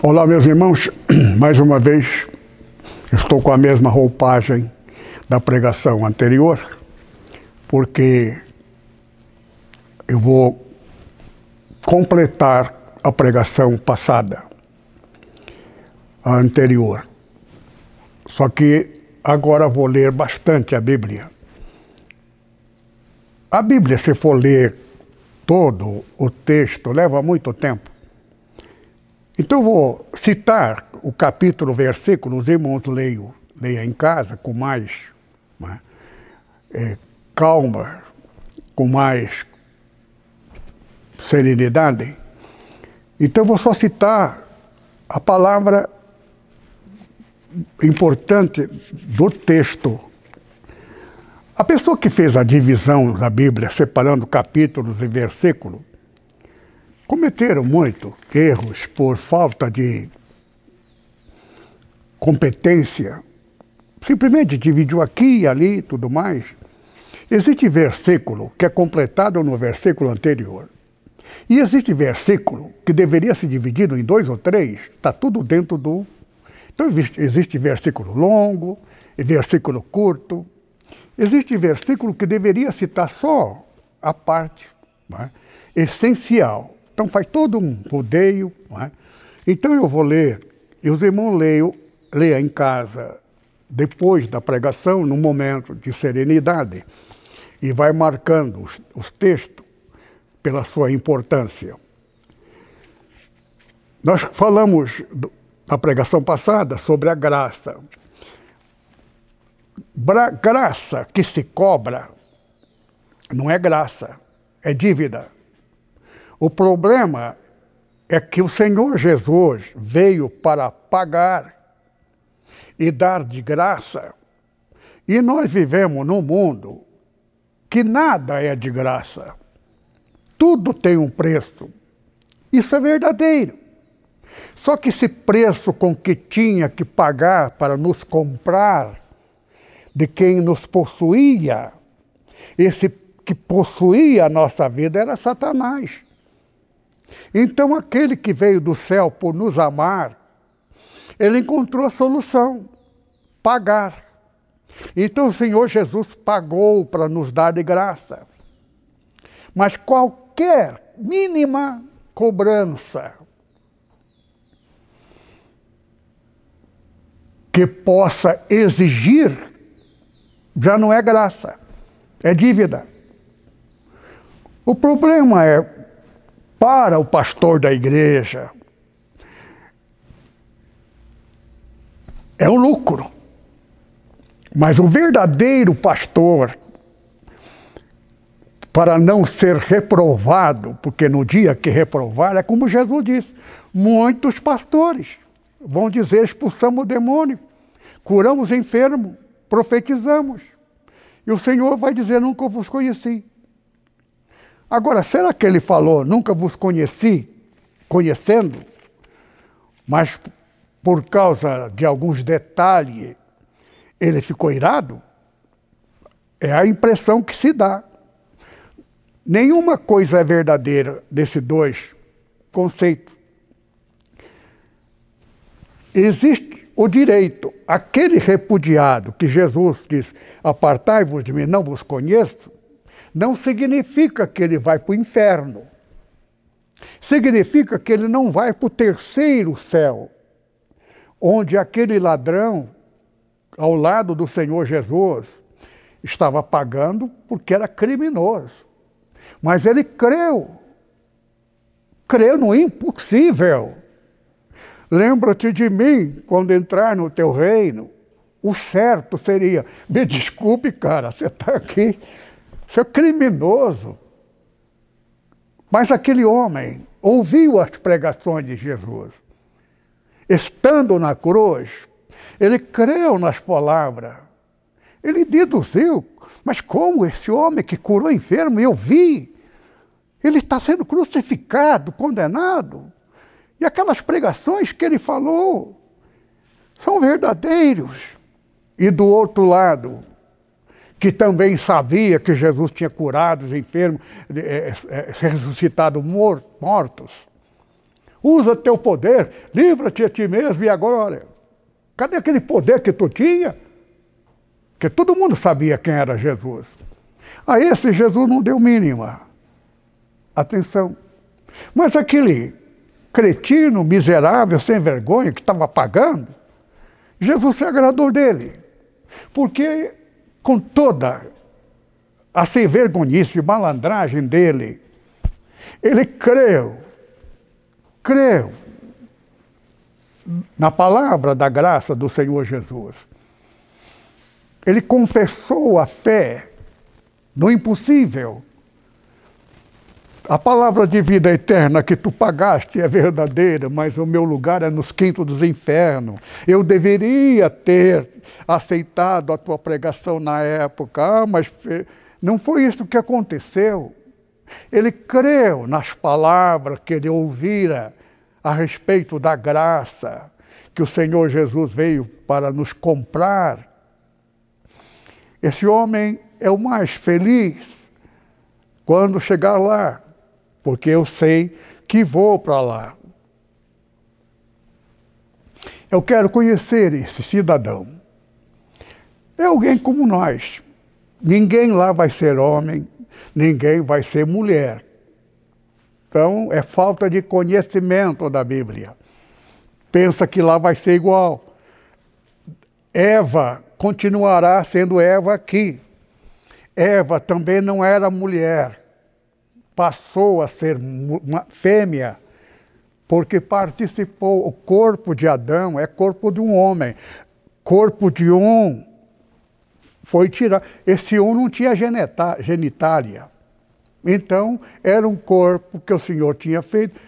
Olá, meus irmãos. Mais uma vez, estou com a mesma roupagem da pregação anterior, porque eu vou completar a pregação passada, a anterior. Só que agora vou ler bastante a Bíblia. A Bíblia, se for ler todo o texto, leva muito tempo. Então vou citar o capítulo, versículo, os irmãos leiam, leia em casa com mais né, é, calma, com mais serenidade. Então vou só citar a palavra importante do texto. A pessoa que fez a divisão da Bíblia, separando capítulos e versículos, cometeram muito erros por falta de competência. Simplesmente dividiu aqui e ali tudo mais. Existe versículo que é completado no versículo anterior. E existe versículo que deveria ser dividido em dois ou três, está tudo dentro do. Então existe versículo longo versículo curto. Existe versículo que deveria citar só a parte é? essencial. Então faz todo um rodeio. É? Então eu vou ler, e os irmãos leiam, leia em casa, depois da pregação, num momento de serenidade, e vai marcando os, os textos pela sua importância. Nós falamos na pregação passada sobre a graça. Bra graça que se cobra não é graça, é dívida. O problema é que o Senhor Jesus veio para pagar e dar de graça. E nós vivemos num mundo que nada é de graça. Tudo tem um preço. Isso é verdadeiro. Só que esse preço com que tinha que pagar para nos comprar de quem nos possuía, esse que possuía a nossa vida era Satanás. Então, aquele que veio do céu por nos amar, ele encontrou a solução: pagar. Então, o Senhor Jesus pagou para nos dar de graça. Mas qualquer mínima cobrança que possa exigir já não é graça, é dívida. O problema é para o pastor da igreja. É um lucro. Mas o verdadeiro pastor, para não ser reprovado, porque no dia que reprovar, é como Jesus disse: muitos pastores vão dizer: expulsamos o demônio, curamos o enfermo, profetizamos. E o Senhor vai dizer: nunca vos conheci. Agora, será que ele falou, nunca vos conheci, conhecendo, mas por causa de alguns detalhes ele ficou irado? É a impressão que se dá. Nenhuma coisa é verdadeira desses dois conceitos. Existe o direito, aquele repudiado que Jesus diz: Apartai-vos de mim, não vos conheço não significa que ele vai para o inferno. Significa que ele não vai para o terceiro céu, onde aquele ladrão, ao lado do Senhor Jesus, estava pagando porque era criminoso. Mas ele creu. Creu no impossível. Lembra-te de mim quando entrar no teu reino. O certo seria: me desculpe, cara, você está aqui isso é criminoso. Mas aquele homem ouviu as pregações de Jesus. Estando na cruz, ele creu nas palavras. Ele deduziu, mas como esse homem que curou enfermo, eu vi, ele está sendo crucificado, condenado. E aquelas pregações que ele falou são verdadeiros. E do outro lado, que também sabia que Jesus tinha curado os enfermos, é, é, ressuscitado mortos. Usa teu poder, livra-te a ti mesmo e agora. Cadê aquele poder que tu tinha? Porque todo mundo sabia quem era Jesus. A esse Jesus não deu mínima atenção. Mas aquele cretino, miserável, sem vergonha, que estava pagando, Jesus se agradou dele. Porque com toda a sem vergonhice e malandragem dele, ele creu, creu na palavra da graça do Senhor Jesus. Ele confessou a fé no impossível. A palavra de vida eterna que tu pagaste é verdadeira, mas o meu lugar é nos quintos dos infernos. Eu deveria ter aceitado a tua pregação na época, ah, mas não foi isso que aconteceu. Ele creu nas palavras que ele ouvira a respeito da graça que o Senhor Jesus veio para nos comprar. Esse homem é o mais feliz quando chegar lá porque eu sei que vou para lá. Eu quero conhecer esse cidadão. É alguém como nós. Ninguém lá vai ser homem, ninguém vai ser mulher. Então, é falta de conhecimento da Bíblia. Pensa que lá vai ser igual. Eva continuará sendo Eva aqui. Eva também não era mulher passou a ser uma fêmea, porque participou. O corpo de Adão é corpo de um homem. Corpo de um foi tirado. Esse um não tinha genitália. Então, era um corpo que o Senhor tinha feito.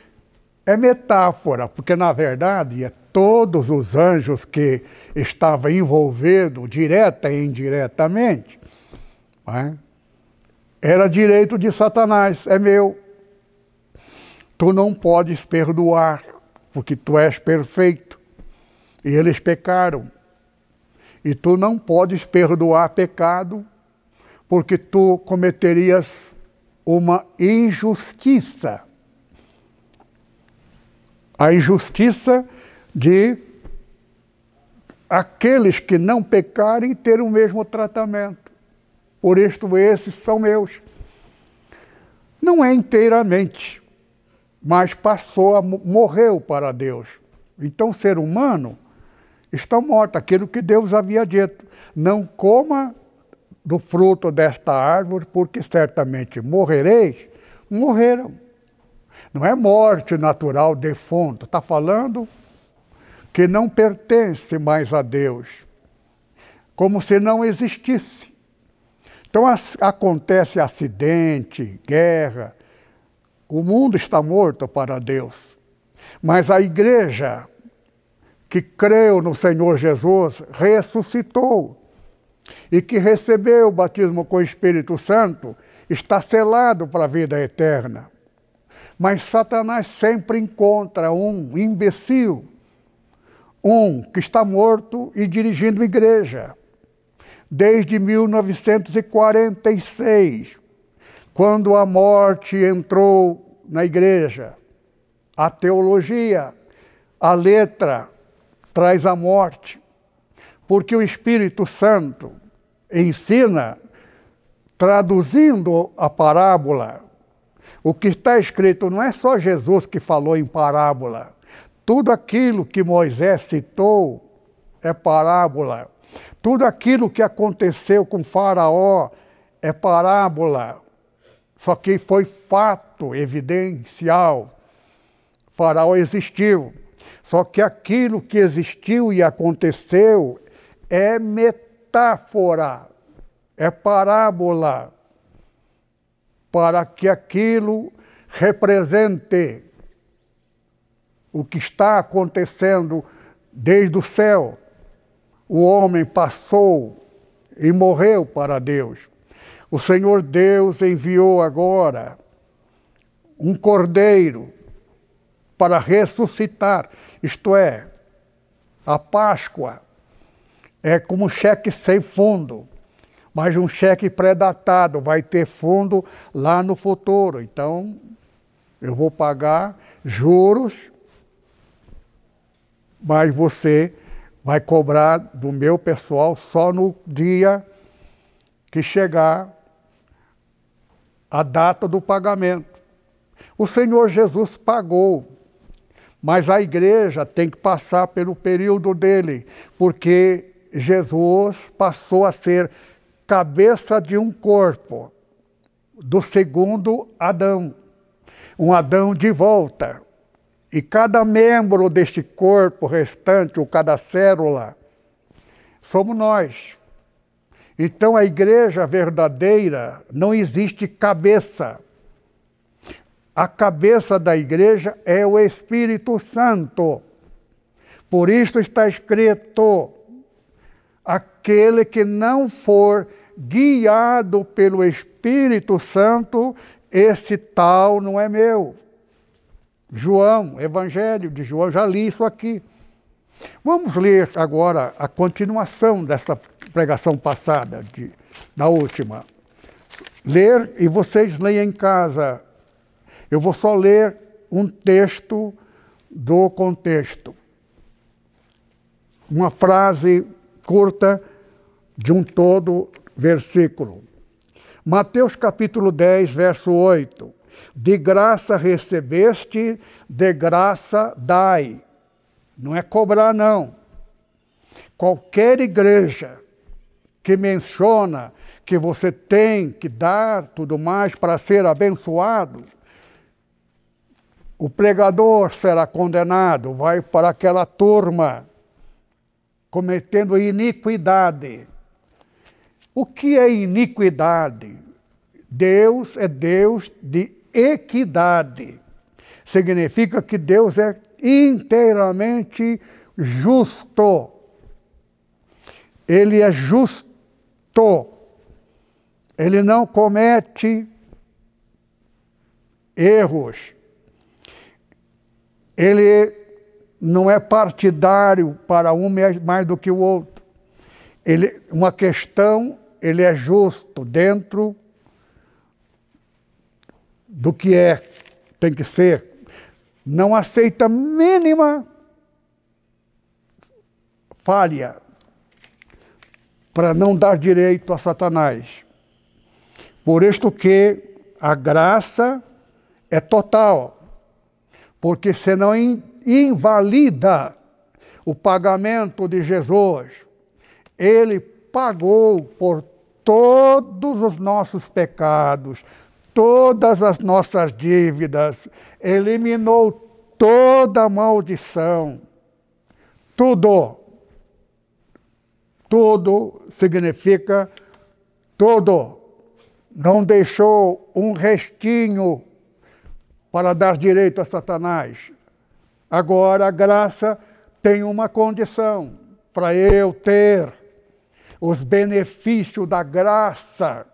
É metáfora, porque na verdade é todos os anjos que estavam envolvidos, direta e indiretamente, não é? Era direito de Satanás, é meu. Tu não podes perdoar, porque tu és perfeito. E eles pecaram. E tu não podes perdoar pecado, porque tu cometerias uma injustiça. A injustiça de aqueles que não pecarem ter o mesmo tratamento. Por isto, esses são meus. Não é inteiramente, mas passou a morreu para Deus. Então, ser humano está morto, aquilo que Deus havia dito. Não coma do fruto desta árvore, porque certamente morrereis. Morreram. Não é morte natural, defunto. Está falando que não pertence mais a Deus. Como se não existisse. Então acontece acidente, guerra, o mundo está morto para Deus. Mas a igreja que creu no Senhor Jesus ressuscitou e que recebeu o batismo com o Espírito Santo está selado para a vida eterna. Mas Satanás sempre encontra um imbecil, um que está morto e dirigindo igreja desde 1946, quando a morte entrou na igreja. A teologia, a letra, traz a morte, porque o Espírito Santo ensina, traduzindo a parábola, o que está escrito não é só Jesus que falou em parábola. Tudo aquilo que Moisés citou é parábola. Tudo aquilo que aconteceu com Faraó é parábola, só que foi fato evidencial. Faraó existiu. Só que aquilo que existiu e aconteceu é metáfora, é parábola, para que aquilo represente o que está acontecendo desde o céu o homem passou e morreu para Deus. O Senhor Deus enviou agora um cordeiro para ressuscitar, isto é, a Páscoa é como um cheque sem fundo, mas um cheque pré-datado, vai ter fundo lá no futuro. Então, eu vou pagar juros mas você vai cobrar do meu pessoal só no dia que chegar a data do pagamento. O Senhor Jesus pagou, mas a igreja tem que passar pelo período dele, porque Jesus passou a ser cabeça de um corpo, do segundo Adão, um Adão de volta. E cada membro deste corpo restante, ou cada célula, somos nós. Então a igreja verdadeira não existe cabeça. A cabeça da igreja é o Espírito Santo. Por isso está escrito: aquele que não for guiado pelo Espírito Santo, esse tal não é meu. João, Evangelho de João, já li isso aqui. Vamos ler agora a continuação dessa pregação passada, de, da última. Ler e vocês leem em casa. Eu vou só ler um texto do contexto. Uma frase curta de um todo versículo. Mateus capítulo 10, verso 8. De graça recebeste, de graça dai. Não é cobrar, não. Qualquer igreja que menciona que você tem que dar tudo mais para ser abençoado, o pregador será condenado, vai para aquela turma cometendo iniquidade. O que é iniquidade? Deus é Deus de equidade. Significa que Deus é inteiramente justo. Ele é justo. Ele não comete erros. Ele não é partidário para um mais do que o outro. Ele, uma questão, ele é justo dentro do que é, tem que ser. Não aceita mínima falha para não dar direito a Satanás. Por isto que a graça é total, porque se não invalida o pagamento de Jesus, ele pagou por todos os nossos pecados, todas as nossas dívidas, eliminou toda maldição. Tudo. Tudo significa tudo. Não deixou um restinho para dar direito a Satanás. Agora a graça tem uma condição para eu ter os benefícios da graça,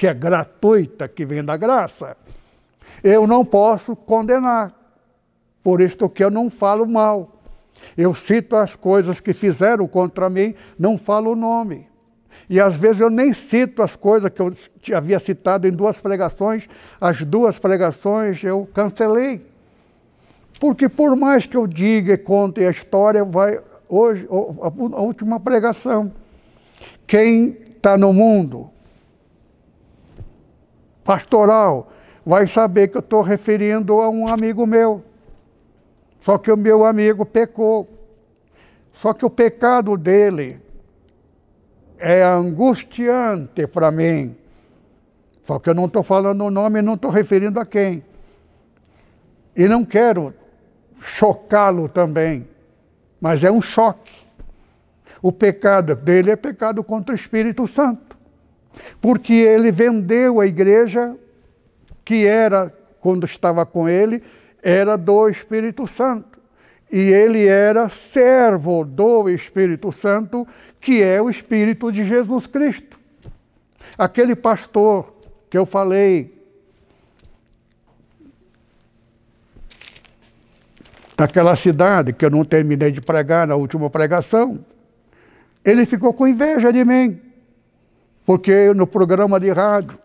que é gratuita, que vem da graça. Eu não posso condenar, por isto que eu não falo mal. Eu cito as coisas que fizeram contra mim, não falo o nome. E às vezes eu nem cito as coisas que eu havia citado em duas pregações, as duas pregações eu cancelei. Porque por mais que eu diga e conte a história, vai hoje a última pregação. Quem está no mundo pastoral vai saber que eu estou referindo a um amigo meu. Só que o meu amigo pecou. Só que o pecado dele é angustiante para mim. Só que eu não estou falando o nome não estou referindo a quem. E não quero chocá-lo também, mas é um choque. O pecado dele é pecado contra o Espírito Santo, porque ele vendeu a igreja que era, quando estava com ele, era do Espírito Santo. E ele era servo do Espírito Santo, que é o Espírito de Jesus Cristo. Aquele pastor que eu falei daquela cidade, que eu não terminei de pregar na última pregação, ele ficou com inveja de mim, porque no programa de rádio,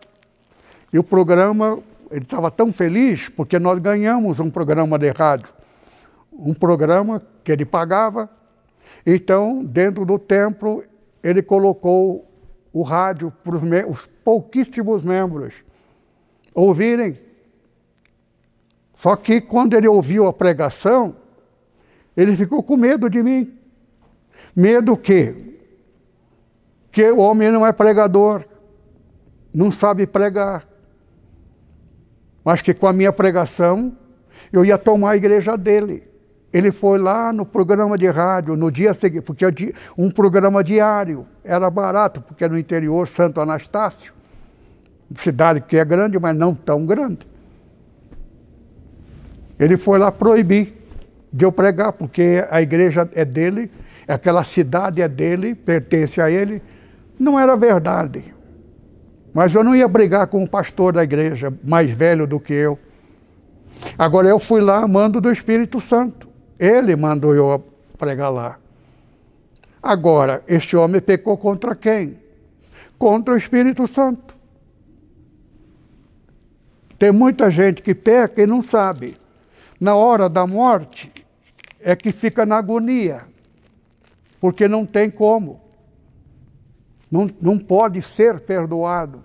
e o programa, ele estava tão feliz, porque nós ganhamos um programa de rádio. um programa que ele pagava. Então, dentro do templo, ele colocou o rádio para os pouquíssimos membros ouvirem. Só que quando ele ouviu a pregação, ele ficou com medo de mim. Medo que que o homem não é pregador, não sabe pregar. Mas que com a minha pregação eu ia tomar a igreja dele. Ele foi lá no programa de rádio, no dia seguinte, porque um programa diário era barato, porque no interior, Santo Anastácio, cidade que é grande, mas não tão grande. Ele foi lá proibir de eu pregar, porque a igreja é dele, aquela cidade é dele, pertence a ele. Não era verdade. Mas eu não ia brigar com o pastor da igreja, mais velho do que eu. Agora eu fui lá, mando do Espírito Santo. Ele mandou eu pregar lá. Agora, este homem pecou contra quem? Contra o Espírito Santo. Tem muita gente que peca e não sabe. Na hora da morte é que fica na agonia, porque não tem como. Não, não pode ser perdoado.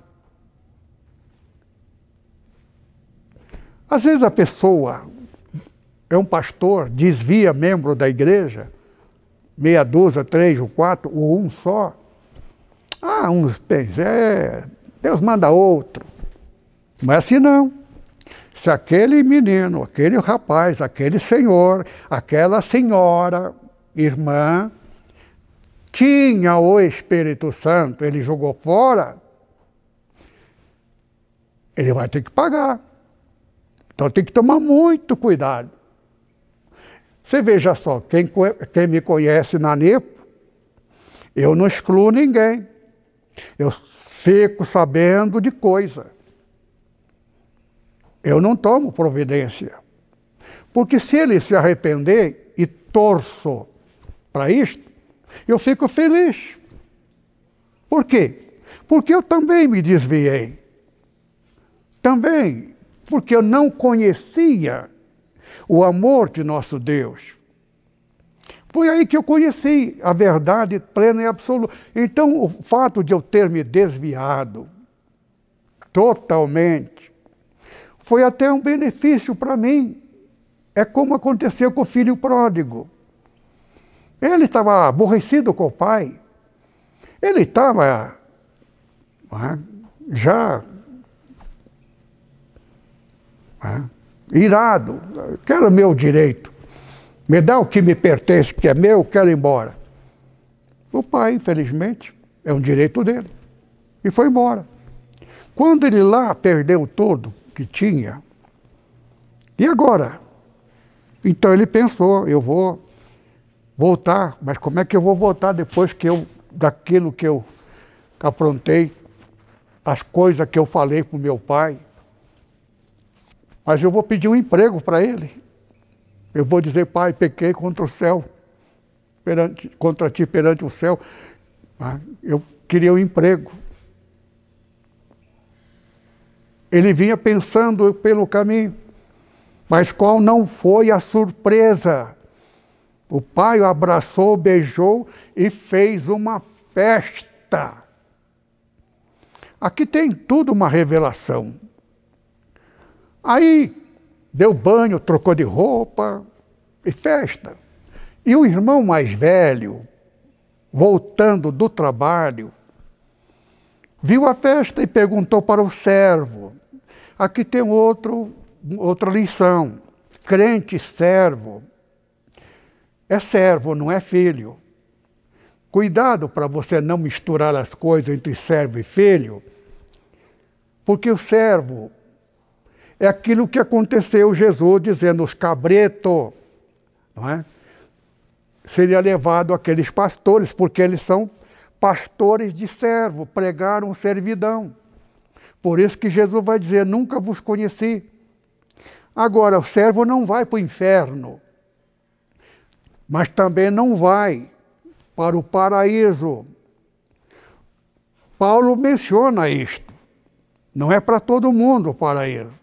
Às vezes a pessoa é um pastor, desvia membro da igreja, meia dúzia, três ou quatro, ou um só. Ah, uns pensam, é, Deus manda outro. Não é assim não. Se aquele menino, aquele rapaz, aquele senhor, aquela senhora, irmã, tinha o Espírito Santo, ele jogou fora, ele vai ter que pagar. Então tem que tomar muito cuidado. Você veja só, quem, quem me conhece na NEPO, eu não excluo ninguém. Eu fico sabendo de coisa. Eu não tomo providência. Porque se ele se arrepender e torço para isto, eu fico feliz. Por quê? Porque eu também me desviei. Também, porque eu não conhecia o amor de nosso Deus. Foi aí que eu conheci a verdade plena e absoluta. Então, o fato de eu ter me desviado totalmente foi até um benefício para mim. É como aconteceu com o filho pródigo. Ele estava aborrecido com o pai. Ele estava é, já é, irado, quero meu direito, me dá o que me pertence, que é meu, quero ir embora. O pai, infelizmente, é um direito dele. E foi embora. Quando ele lá perdeu tudo que tinha, e agora? Então ele pensou, eu vou voltar, mas como é que eu vou voltar depois que eu, daquilo que eu aprontei, as coisas que eu falei para o meu pai? Mas eu vou pedir um emprego para ele. Eu vou dizer, pai, pequei contra o céu, perante, contra ti perante o céu. Ah, eu queria um emprego. Ele vinha pensando pelo caminho, mas qual não foi a surpresa? O pai o abraçou, beijou e fez uma festa. Aqui tem tudo uma revelação. Aí deu banho, trocou de roupa e festa. E o irmão mais velho, voltando do trabalho, viu a festa e perguntou para o servo. Aqui tem outro, outra lição. Crente servo é servo, não é filho. Cuidado para você não misturar as coisas entre servo e filho, porque o servo é aquilo que aconteceu Jesus dizendo, os cabretos, não é? Seria levado aqueles pastores, porque eles são pastores de servo, pregaram servidão. Por isso que Jesus vai dizer, nunca vos conheci. Agora, o servo não vai para o inferno, mas também não vai para o paraíso. Paulo menciona isto. Não é para todo mundo o paraíso.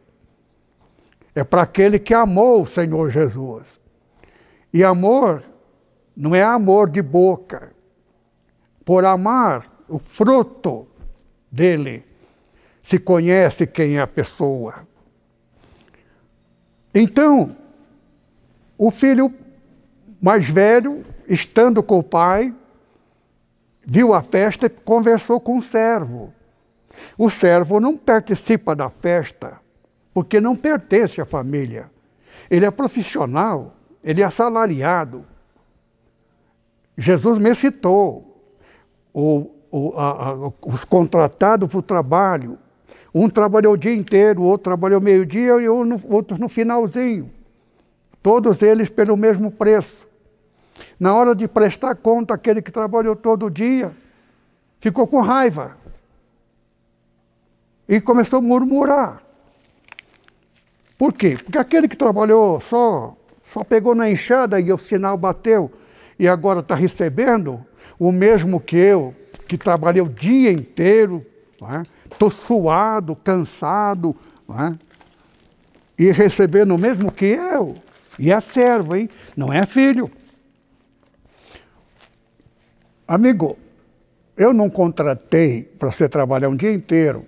É para aquele que amou o Senhor Jesus. E amor não é amor de boca. Por amar o fruto dele, se conhece quem é a pessoa. Então, o filho mais velho, estando com o pai, viu a festa e conversou com o servo. O servo não participa da festa, porque não pertence à família. Ele é profissional, ele é assalariado. Jesus me citou o, o, a, a, os contratados para o trabalho. Um trabalhou o dia inteiro, o outro trabalhou meio-dia e outro no finalzinho. Todos eles pelo mesmo preço. Na hora de prestar conta, aquele que trabalhou todo dia ficou com raiva e começou a murmurar. Por quê? Porque aquele que trabalhou só, só pegou na enxada e o sinal bateu e agora está recebendo o mesmo que eu, que trabalhei o dia inteiro, estou é? suado, cansado, é? e recebendo o mesmo que eu. E é servo, hein? Não é filho. Amigo, eu não contratei para você trabalhar um dia inteiro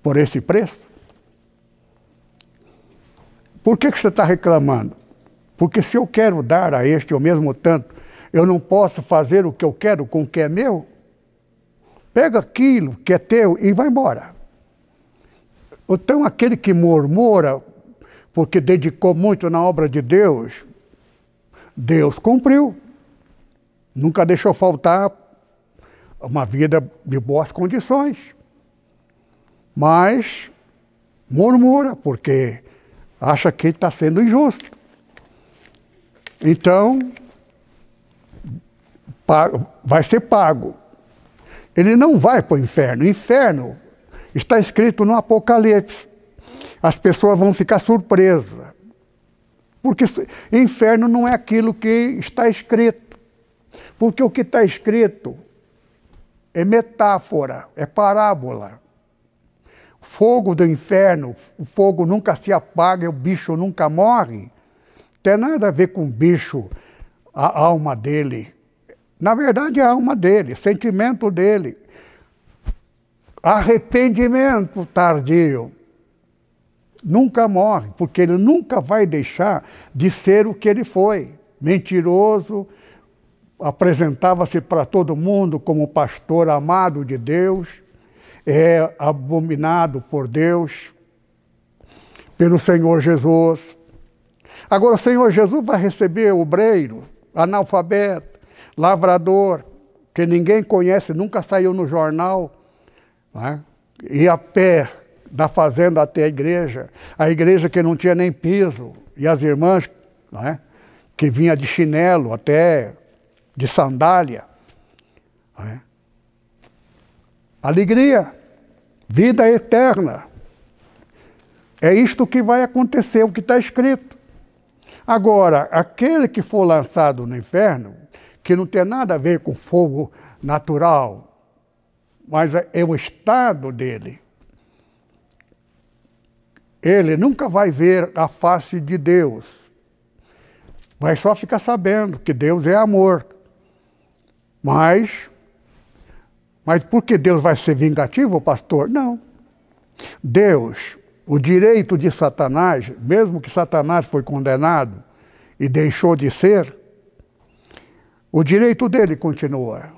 por esse preço. Por que, que você está reclamando? Porque se eu quero dar a este o mesmo tanto, eu não posso fazer o que eu quero com o que é meu? Pega aquilo que é teu e vai embora. Então, aquele que murmura porque dedicou muito na obra de Deus, Deus cumpriu. Nunca deixou faltar uma vida de boas condições. Mas murmura, porque acha que está sendo injusto. Então, vai ser pago. Ele não vai para o inferno. Inferno está escrito no Apocalipse. As pessoas vão ficar surpresas. Porque inferno não é aquilo que está escrito. Porque o que está escrito é metáfora, é parábola. Fogo do inferno, o fogo nunca se apaga, o bicho nunca morre. Tem nada a ver com o bicho, a alma dele. Na verdade, é a alma dele, sentimento dele. Arrependimento tardio. Nunca morre, porque ele nunca vai deixar de ser o que ele foi. Mentiroso, apresentava-se para todo mundo como pastor amado de Deus, é abominado por Deus, pelo Senhor Jesus. Agora, o Senhor Jesus vai receber obreiro, analfabeto, lavrador, que ninguém conhece, nunca saiu no jornal, né? e a pé da fazenda até a igreja, a igreja que não tinha nem piso, e as irmãs né? que vinha de chinelo até de sandália. É? Alegria, vida eterna. É isto que vai acontecer, o que está escrito. Agora, aquele que for lançado no inferno, que não tem nada a ver com fogo natural, mas é o estado dele. Ele nunca vai ver a face de Deus. Vai só ficar sabendo que Deus é amor. Mas, mas por que Deus vai ser vingativo, pastor? Não. Deus, o direito de Satanás, mesmo que Satanás foi condenado e deixou de ser, o direito dele continua.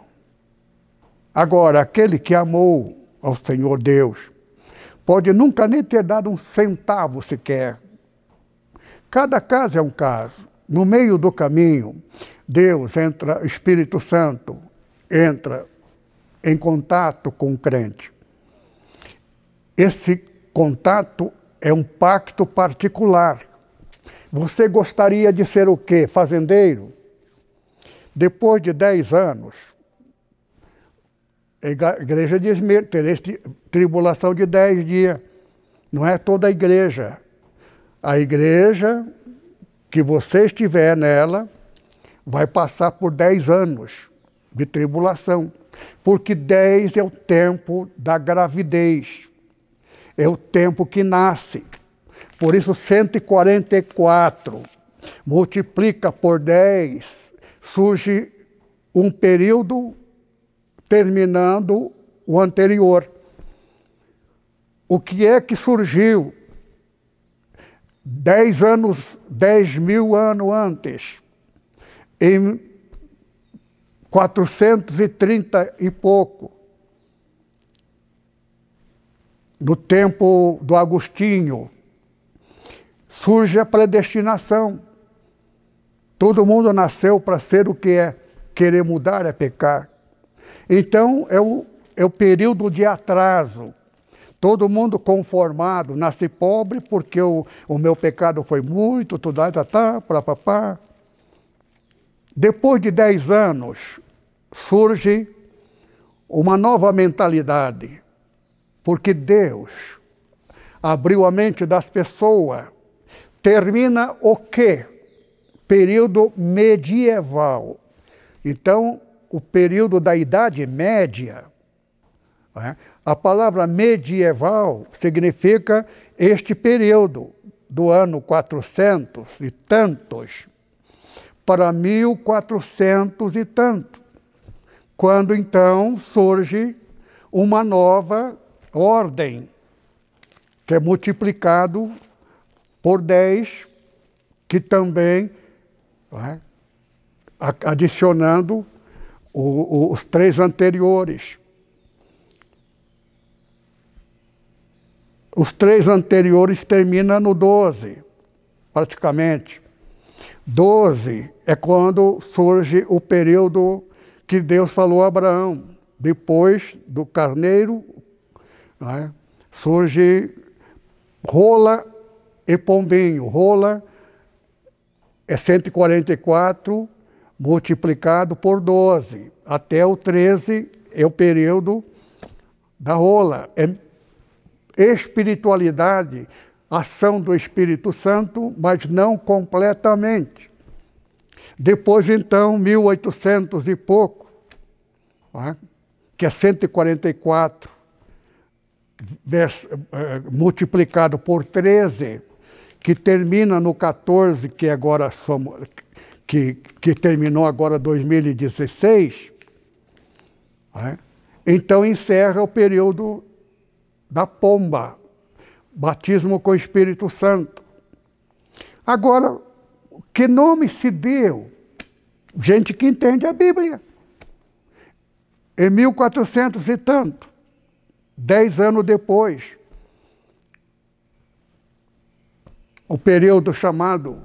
Agora, aquele que amou ao Senhor Deus, pode nunca nem ter dado um centavo sequer. Cada caso é um caso. No meio do caminho, Deus entra, Espírito Santo entra em contato com o crente. Esse contato é um pacto particular. Você gostaria de ser o quê? Fazendeiro? Depois de 10 anos, a igreja diz tereis tribulação de 10 dias. Não é toda a igreja. A igreja que você estiver nela, vai passar por dez anos de tribulação, porque dez é o tempo da gravidez, é o tempo que nasce. Por isso, 144. multiplica por 10, surge um período terminando o anterior. O que é que surgiu dez anos, dez mil anos antes, em 430 e pouco, no tempo do Agostinho, surge a predestinação. Todo mundo nasceu para ser o que é. Querer mudar é pecar. Então, é o, é o período de atraso. Todo mundo conformado, nasce pobre porque o, o meu pecado foi muito, tudo, tá, tá, tá, pra, papá. Depois de dez anos, surge uma nova mentalidade, porque Deus abriu a mente das pessoas. Termina o quê? Período medieval. Então, o período da Idade Média, né? a palavra medieval significa este período, do ano 400 e tantos para 1400 e tanto, quando então surge uma nova ordem, que é multiplicado por 10, que também, é, adicionando o, o, os três anteriores. Os três anteriores terminam no 12, praticamente. 12 é quando surge o período que Deus falou a Abraão. Depois do carneiro, né, surge rola e pombinho. Rola é 144 multiplicado por 12. Até o 13 é o período da rola. É espiritualidade ação do Espírito Santo, mas não completamente. Depois, então, 1800 e pouco, é? que é 144, vers, eh, multiplicado por 13, que termina no 14, que agora somos, que, que terminou agora 2016, é? então encerra o período da pomba, batismo com o Espírito Santo. Agora, que nome se deu? Gente que entende a Bíblia. Em 1400 e tanto, dez anos depois, o período chamado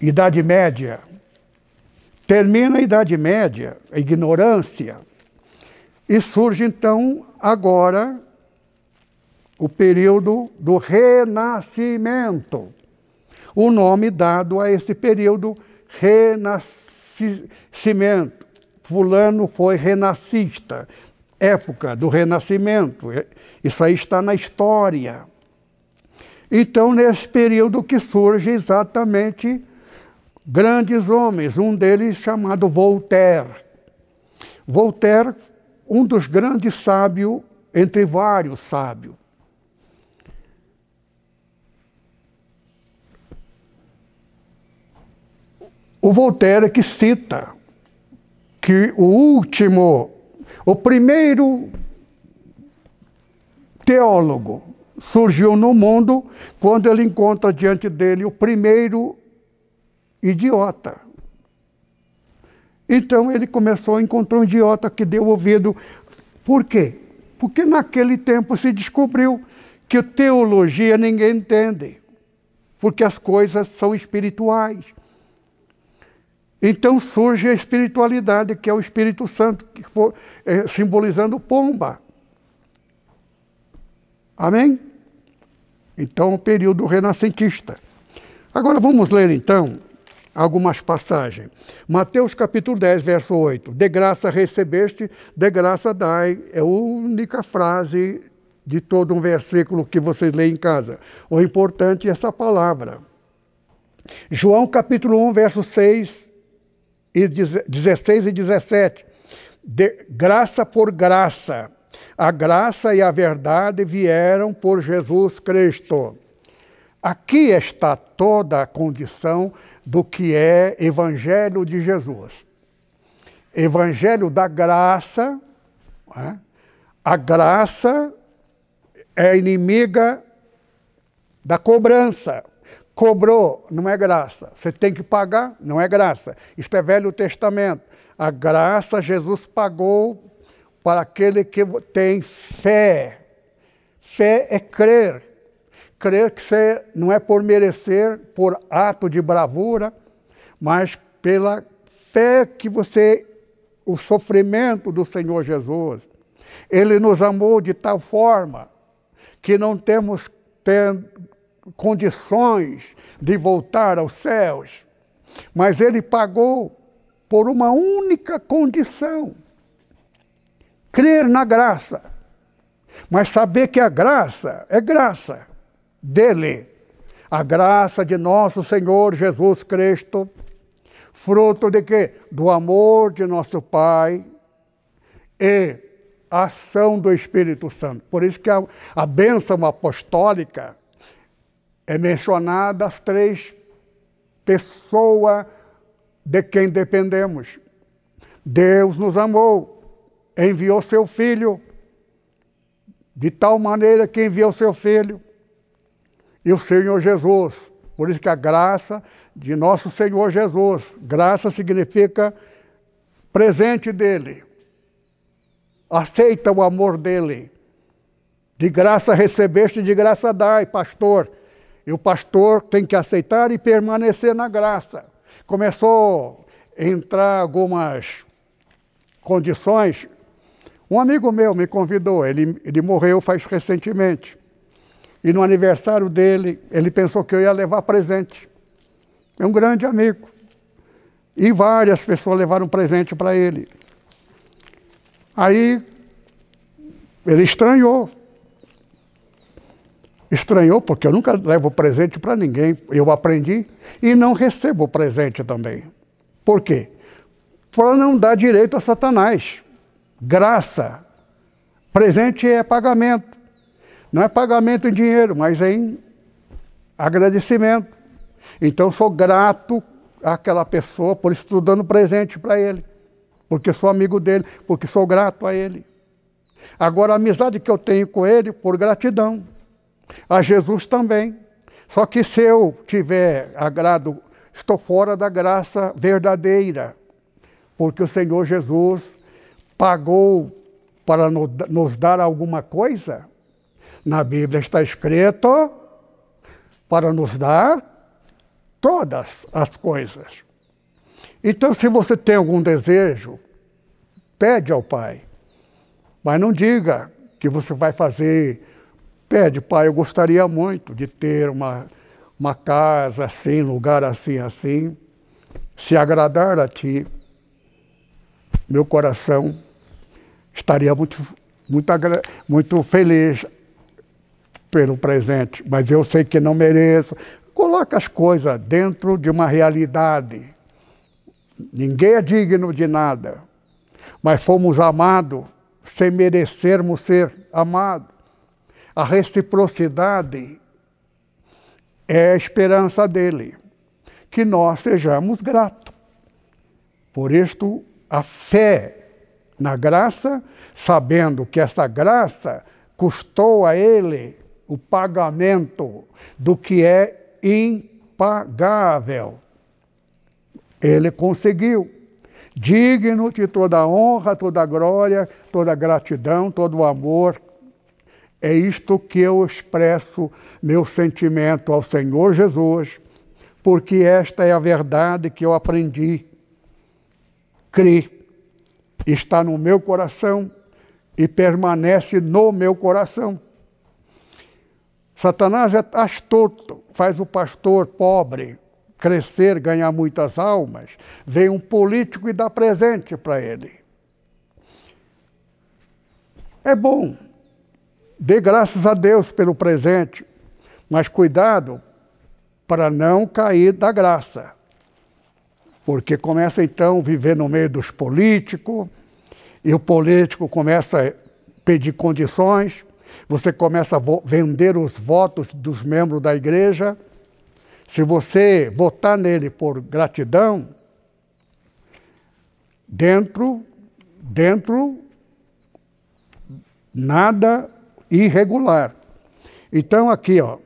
Idade Média. Termina a Idade Média, a ignorância, e surge então agora o período do renascimento. O nome dado a esse período, renascimento. Fulano foi renascista, época do renascimento. Isso aí está na história. Então, nesse período que surge exatamente grandes homens, um deles chamado Voltaire. Voltaire, um dos grandes sábios, entre vários sábios. O Voltaire que cita que o último, o primeiro teólogo surgiu no mundo quando ele encontra diante dele o primeiro idiota. Então ele começou a encontrar um idiota que deu ouvido. Por quê? Porque naquele tempo se descobriu que teologia ninguém entende, porque as coisas são espirituais. Então surge a espiritualidade, que é o Espírito Santo, que for, é, simbolizando pomba. Amém? Então, o período renascentista. Agora vamos ler então algumas passagens. Mateus capítulo 10, verso 8. De graça recebeste, de graça dai. É a única frase de todo um versículo que vocês leem em casa. O importante é essa palavra. João capítulo 1, verso 6 e 16 e 17. De graça por graça. A graça e a verdade vieram por Jesus Cristo. Aqui está toda a condição do que é Evangelho de Jesus. Evangelho da graça, né? a graça é inimiga da cobrança. Cobrou, não é graça. Você tem que pagar, não é graça. Isto é Velho Testamento. A graça Jesus pagou para aquele que tem fé. Fé é crer. Crer que você não é por merecer, por ato de bravura, mas pela fé que você, o sofrimento do Senhor Jesus. Ele nos amou de tal forma que não temos tem, condições de voltar aos céus, mas ele pagou por uma única condição: crer na graça. Mas saber que a graça é graça dele. A graça de nosso Senhor Jesus Cristo, fruto de quê? Do amor de nosso Pai e ação do Espírito Santo. Por isso que a, a bênção apostólica é mencionada as três pessoas de quem dependemos. Deus nos amou, enviou seu Filho, de tal maneira que enviou seu Filho e o Senhor Jesus. Por isso que a graça de nosso Senhor Jesus, graça significa presente dele. Aceita o amor dele. De graça recebeste, de graça dai, pastor. E o pastor tem que aceitar e permanecer na graça. Começou a entrar algumas condições. Um amigo meu me convidou, ele, ele morreu faz recentemente. E no aniversário dele, ele pensou que eu ia levar presente. É um grande amigo. E várias pessoas levaram presente para ele. Aí ele estranhou. Estranhou porque eu nunca levo presente para ninguém. Eu aprendi e não recebo presente também. Por quê? Para não dar direito a Satanás. Graça. Presente é pagamento. Não é pagamento em dinheiro, mas em agradecimento. Então sou grato àquela pessoa por estou dando presente para ele. Porque sou amigo dele, porque sou grato a ele. Agora a amizade que eu tenho com ele por gratidão. A Jesus também. Só que se eu tiver agrado, estou fora da graça verdadeira. Porque o Senhor Jesus pagou para nos dar alguma coisa na Bíblia está escrito para nos dar todas as coisas. Então, se você tem algum desejo, pede ao Pai. Mas não diga que você vai fazer. Pede, Pai, eu gostaria muito de ter uma, uma casa assim, lugar assim, assim. Se agradar a Ti, meu coração estaria muito, muito, muito feliz pelo presente, mas eu sei que não mereço. Coloca as coisas dentro de uma realidade. Ninguém é digno de nada, mas fomos amados sem merecermos ser amados. A reciprocidade é a esperança dele, que nós sejamos gratos. Por isto, a fé na graça, sabendo que essa graça custou a ele o pagamento do que é impagável. Ele conseguiu. Digno de toda honra, toda glória, toda gratidão, todo amor. É isto que eu expresso meu sentimento ao Senhor Jesus, porque esta é a verdade que eu aprendi. Cri, está no meu coração e permanece no meu coração. Satanás é astuto, faz o pastor pobre crescer, ganhar muitas almas. Vem um político e dá presente para ele. É bom, dê graças a Deus pelo presente, mas cuidado para não cair da graça. Porque começa então a viver no meio dos políticos, e o político começa a pedir condições, você começa a vender os votos dos membros da igreja. Se você votar nele por gratidão, dentro, dentro, nada irregular. Então, aqui, ó,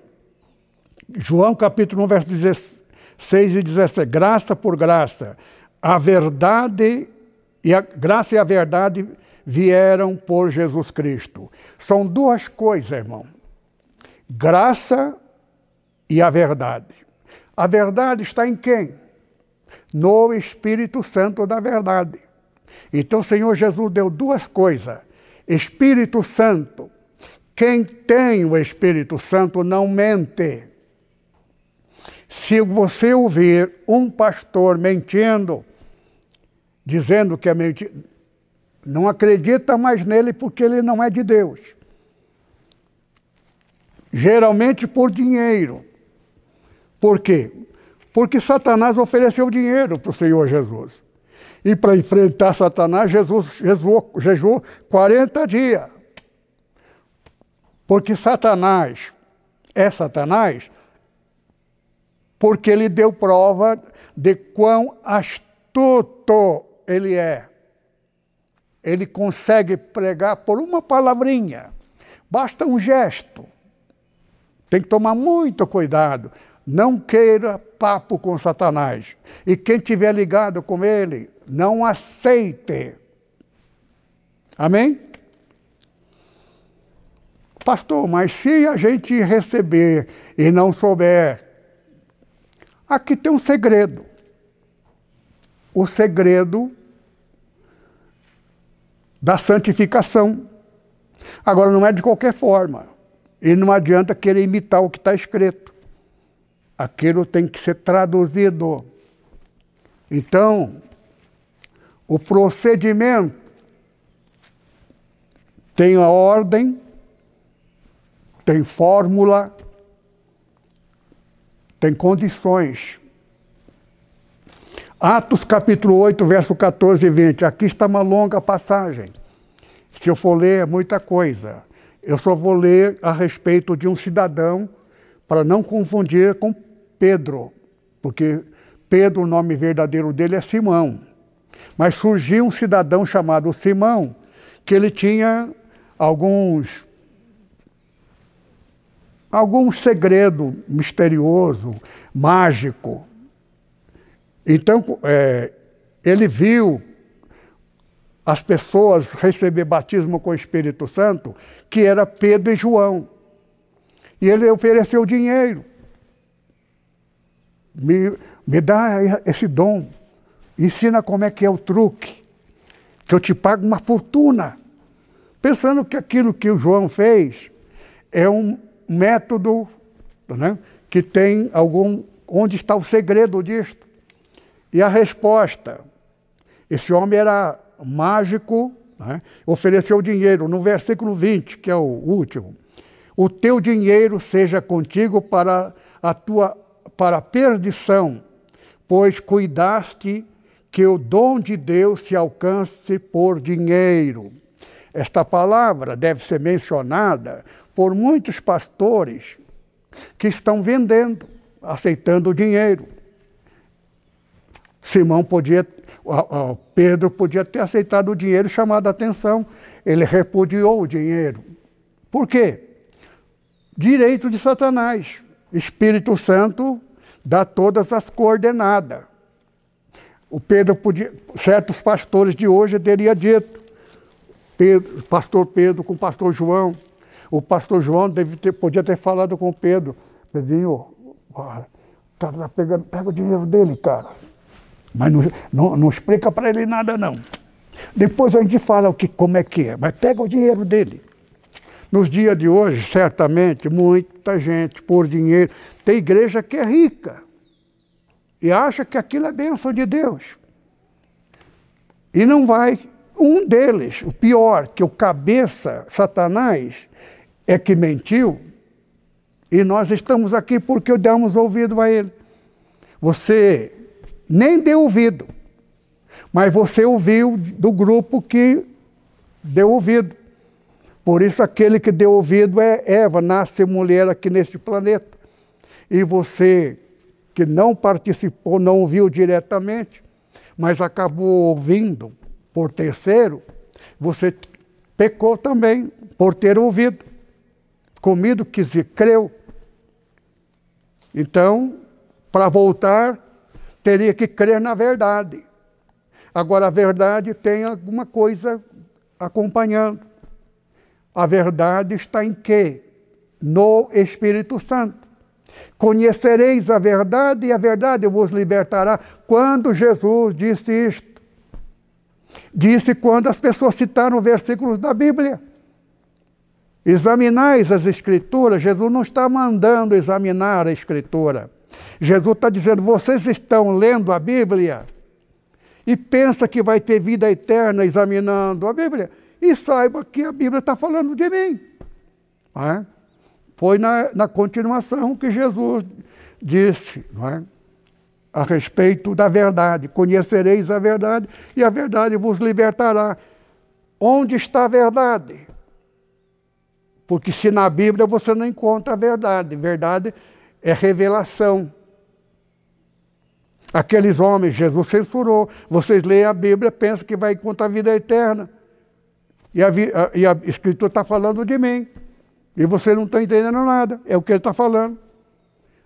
João capítulo 1, verso 16 e 17, graça por graça, a verdade e a graça e a verdade vieram por Jesus Cristo. São duas coisas, irmão. Graça e a verdade. A verdade está em quem? No Espírito Santo da verdade. Então o Senhor Jesus deu duas coisas. Espírito Santo. Quem tem o Espírito Santo não mente. Se você ouvir um pastor mentindo, dizendo que é mentira, não acredita mais nele porque ele não é de Deus. Geralmente por dinheiro. Por quê? Porque Satanás ofereceu dinheiro para o Senhor Jesus. E para enfrentar Satanás, Jesus jejuou, jejuou 40 dias. Porque Satanás é Satanás, porque ele deu prova de quão astuto ele é ele consegue pregar por uma palavrinha. Basta um gesto. Tem que tomar muito cuidado. Não queira papo com Satanás. E quem tiver ligado com ele, não aceite. Amém? Pastor, mas se a gente receber e não souber, aqui tem um segredo. O segredo da santificação. Agora, não é de qualquer forma. E não adianta querer imitar o que está escrito. Aquilo tem que ser traduzido. Então, o procedimento tem a ordem, tem fórmula, tem condições. Atos capítulo 8, verso 14 e 20. Aqui está uma longa passagem. Se eu for ler, é muita coisa. Eu só vou ler a respeito de um cidadão, para não confundir com Pedro, porque Pedro, o nome verdadeiro dele é Simão. Mas surgiu um cidadão chamado Simão, que ele tinha alguns algum segredo misterioso, mágico, então, é, ele viu as pessoas receber batismo com o Espírito Santo, que era Pedro e João. E ele ofereceu dinheiro. Me, me dá esse dom. Ensina como é que é o truque. Que eu te pago uma fortuna. Pensando que aquilo que o João fez é um método né, que tem algum. Onde está o segredo disto? E a resposta: esse homem era mágico, né? ofereceu dinheiro. No versículo 20, que é o último: O teu dinheiro seja contigo para a tua para a perdição, pois cuidaste que o dom de Deus se alcance por dinheiro. Esta palavra deve ser mencionada por muitos pastores que estão vendendo, aceitando o dinheiro. Simão podia, Pedro podia ter aceitado o dinheiro e chamado a atenção. Ele repudiou o dinheiro. Por quê? Direito de Satanás. Espírito Santo dá todas as coordenadas. O Pedro podia, certos pastores de hoje teria dito, Pedro, pastor Pedro com pastor João. O pastor João deve ter, podia ter falado com o Pedro, Pedrinho, tá, tá pegando, pega o dinheiro dele, cara. Mas não, não, não explica para ele nada, não. Depois a gente fala o que, como é que é, mas pega o dinheiro dele. Nos dias de hoje, certamente, muita gente, por dinheiro, tem igreja que é rica e acha que aquilo é bênção de Deus. E não vai. Um deles, o pior, que o cabeça, Satanás, é que mentiu, e nós estamos aqui porque demos ouvido a ele. Você nem deu ouvido. Mas você ouviu do grupo que deu ouvido. Por isso, aquele que deu ouvido é Eva, nasce mulher aqui neste planeta. E você que não participou, não viu diretamente, mas acabou ouvindo por terceiro, você pecou também por ter ouvido, comido, quis dizer, creu. Então, para voltar, teria que crer na verdade. Agora, a verdade tem alguma coisa acompanhando. A verdade está em quê? No Espírito Santo. Conhecereis a verdade e a verdade vos libertará. Quando Jesus disse isto? Disse quando as pessoas citaram versículos da Bíblia. Examinais as Escrituras. Jesus não está mandando examinar a Escritura. Jesus está dizendo: vocês estão lendo a Bíblia e pensa que vai ter vida eterna examinando a Bíblia e saiba que a Bíblia está falando de mim. É? Foi na, na continuação que Jesus disse é? a respeito da verdade: Conhecereis a verdade e a verdade vos libertará. Onde está a verdade? Porque se na Bíblia você não encontra a verdade, verdade é revelação. Aqueles homens, Jesus censurou. Vocês leem a Bíblia, pensam que vai encontrar a vida eterna. E a, e a Escritura está falando de mim. E você não está entendendo nada. É o que ele está falando.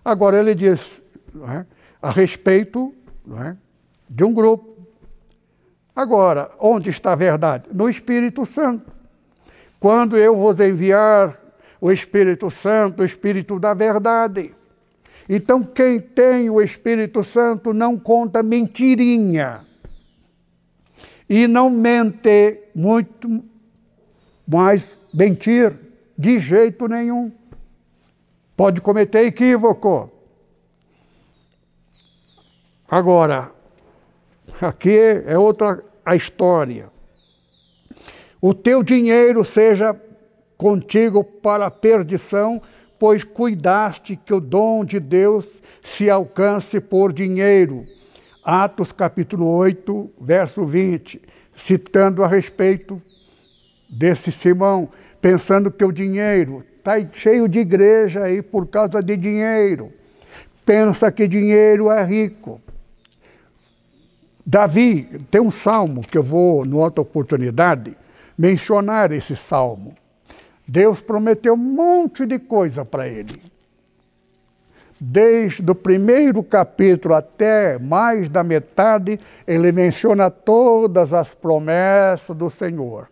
Agora ele diz é, a respeito é, de um grupo. Agora, onde está a verdade? No Espírito Santo. Quando eu vos enviar o Espírito Santo, o Espírito da verdade. Então, quem tem o Espírito Santo não conta mentirinha. E não mente muito mas mentir de jeito nenhum. Pode cometer equívoco. Agora, aqui é outra a história. O teu dinheiro seja contigo para a perdição, pois cuidaste que o dom de Deus se alcance por dinheiro. Atos capítulo 8, verso 20, citando a respeito desse Simão, pensando que o dinheiro está cheio de igreja aí por causa de dinheiro. Pensa que dinheiro é rico. Davi, tem um salmo que eu vou, em outra oportunidade, mencionar esse salmo. Deus prometeu um monte de coisa para ele. Desde o primeiro capítulo até mais da metade, ele menciona todas as promessas do Senhor.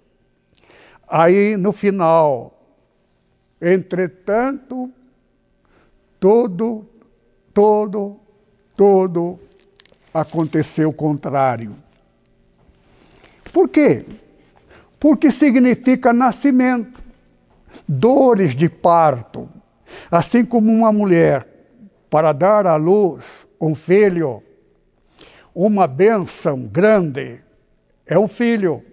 Aí no final, entretanto, todo, todo, todo aconteceu o contrário. Por quê? Porque significa nascimento, dores de parto. Assim como uma mulher, para dar à luz um filho, uma bênção grande é o filho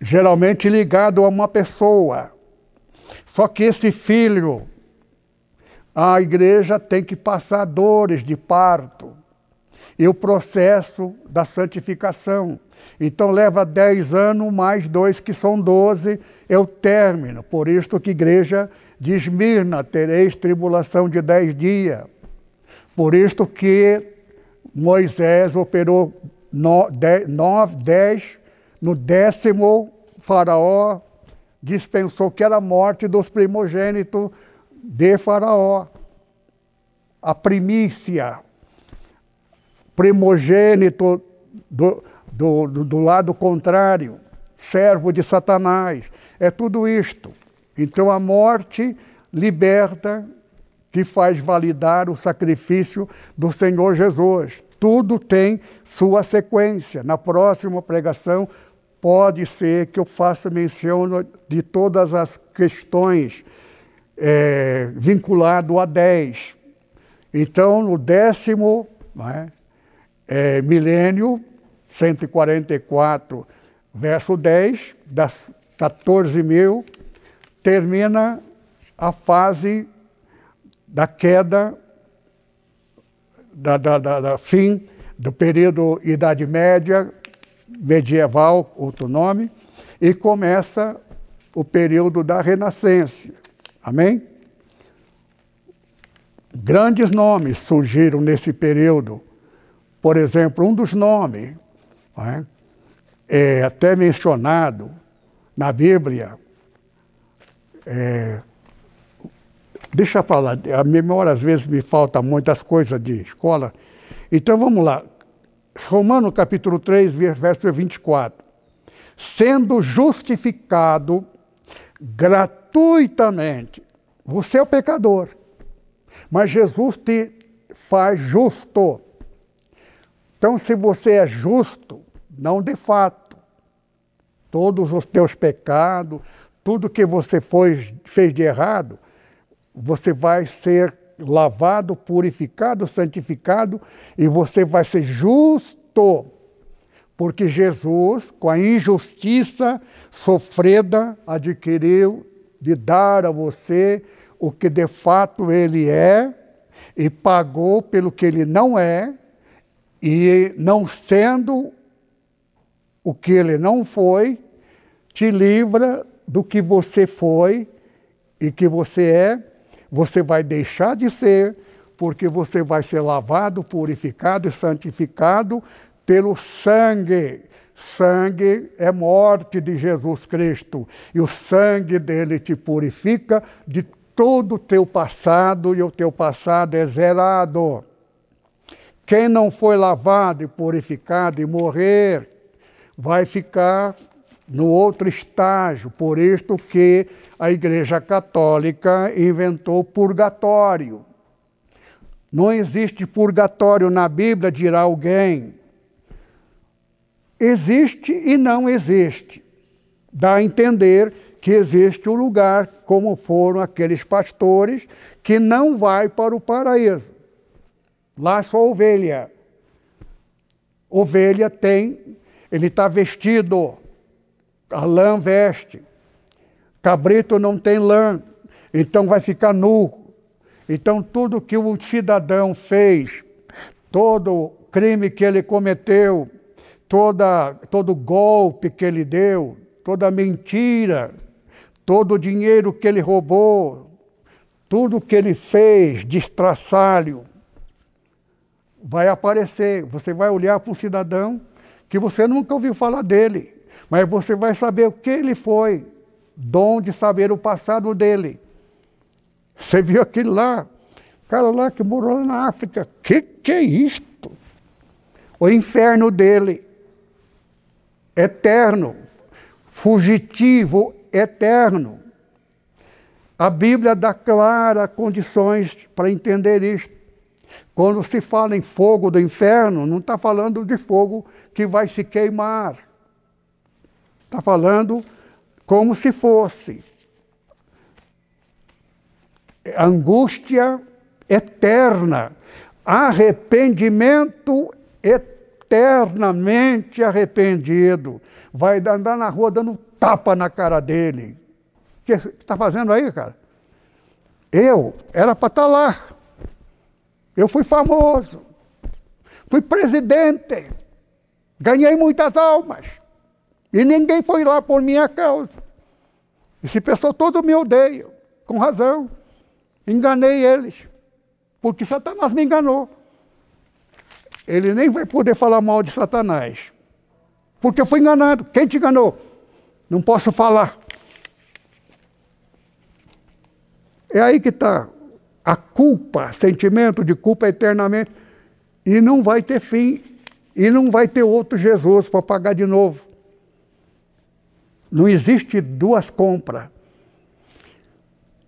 geralmente ligado a uma pessoa. Só que esse filho, a igreja tem que passar dores de parto e o processo da santificação. Então leva dez anos mais dois, que são doze, é o término. Por isso que igreja diz, Mirna, tereis tribulação de dez dias. Por isso que Moisés operou no, dez, nove, dez no décimo, Faraó dispensou que era a morte dos primogênitos de Faraó. A primícia, primogênito do, do, do, do lado contrário, servo de Satanás. É tudo isto. Então a morte liberta que faz validar o sacrifício do Senhor Jesus. Tudo tem sua sequência. Na próxima pregação pode ser que eu faça menção de todas as questões é, vinculado a 10. Então, no décimo né, é, milênio, 144, verso 10, das 14 mil, termina a fase da queda, da, da, da, da fim do período Idade Média, medieval, outro nome, e começa o período da renascença. Amém? Grandes nomes surgiram nesse período. Por exemplo, um dos nomes é, é até mencionado na Bíblia. É, deixa eu falar, a memória às vezes me falta muitas coisas de escola. Então vamos lá. Romano capítulo 3, verso 24. Sendo justificado gratuitamente. Você é o pecador, mas Jesus te faz justo. Então, se você é justo, não de fato, todos os teus pecados, tudo que você foi, fez de errado, você vai ser lavado, purificado, santificado e você vai ser justo. Porque Jesus, com a injustiça sofrida, adquiriu de dar a você o que de fato ele é e pagou pelo que ele não é, e não sendo o que ele não foi, te livra do que você foi e que você é, você vai deixar de ser, porque você vai ser lavado, purificado e santificado pelo sangue. Sangue é morte de Jesus Cristo, e o sangue dele te purifica de todo o teu passado, e o teu passado é zerado. Quem não foi lavado e purificado e morrer, vai ficar no outro estágio. Por isto que a Igreja Católica inventou purgatório. Não existe purgatório na Bíblia, dirá alguém. Existe e não existe. Dá a entender que existe um lugar, como foram aqueles pastores, que não vai para o paraíso. Lá só ovelha. Ovelha tem, ele está vestido, a lã veste. Cabrito não tem lã, então vai ficar nu. Então tudo que o cidadão fez, todo crime que ele cometeu, toda, todo golpe que ele deu, toda mentira, todo o dinheiro que ele roubou, tudo que ele fez de estraçalho, vai aparecer. Você vai olhar para um cidadão que você nunca ouviu falar dele, mas você vai saber o que ele foi, dom de saber o passado dele. Você viu aquele lá, cara lá que morou na África, que que é isto? O inferno dele, eterno, fugitivo eterno. A Bíblia dá claras condições para entender isto. Quando se fala em fogo do inferno, não está falando de fogo que vai se queimar. Está falando como se fosse angústia eterna, arrependimento eternamente arrependido. Vai andar na rua dando tapa na cara dele. O que está fazendo aí, cara? Eu era para estar tá lá. Eu fui famoso. Fui presidente. Ganhei muitas almas. E ninguém foi lá por minha causa. Esse pessoal todo me odeia, com razão. Enganei eles. Porque Satanás me enganou. Ele nem vai poder falar mal de Satanás. Porque eu fui enganado. Quem te enganou? Não posso falar. É aí que está a culpa, sentimento de culpa eternamente. E não vai ter fim. E não vai ter outro Jesus para pagar de novo. Não existe duas compras.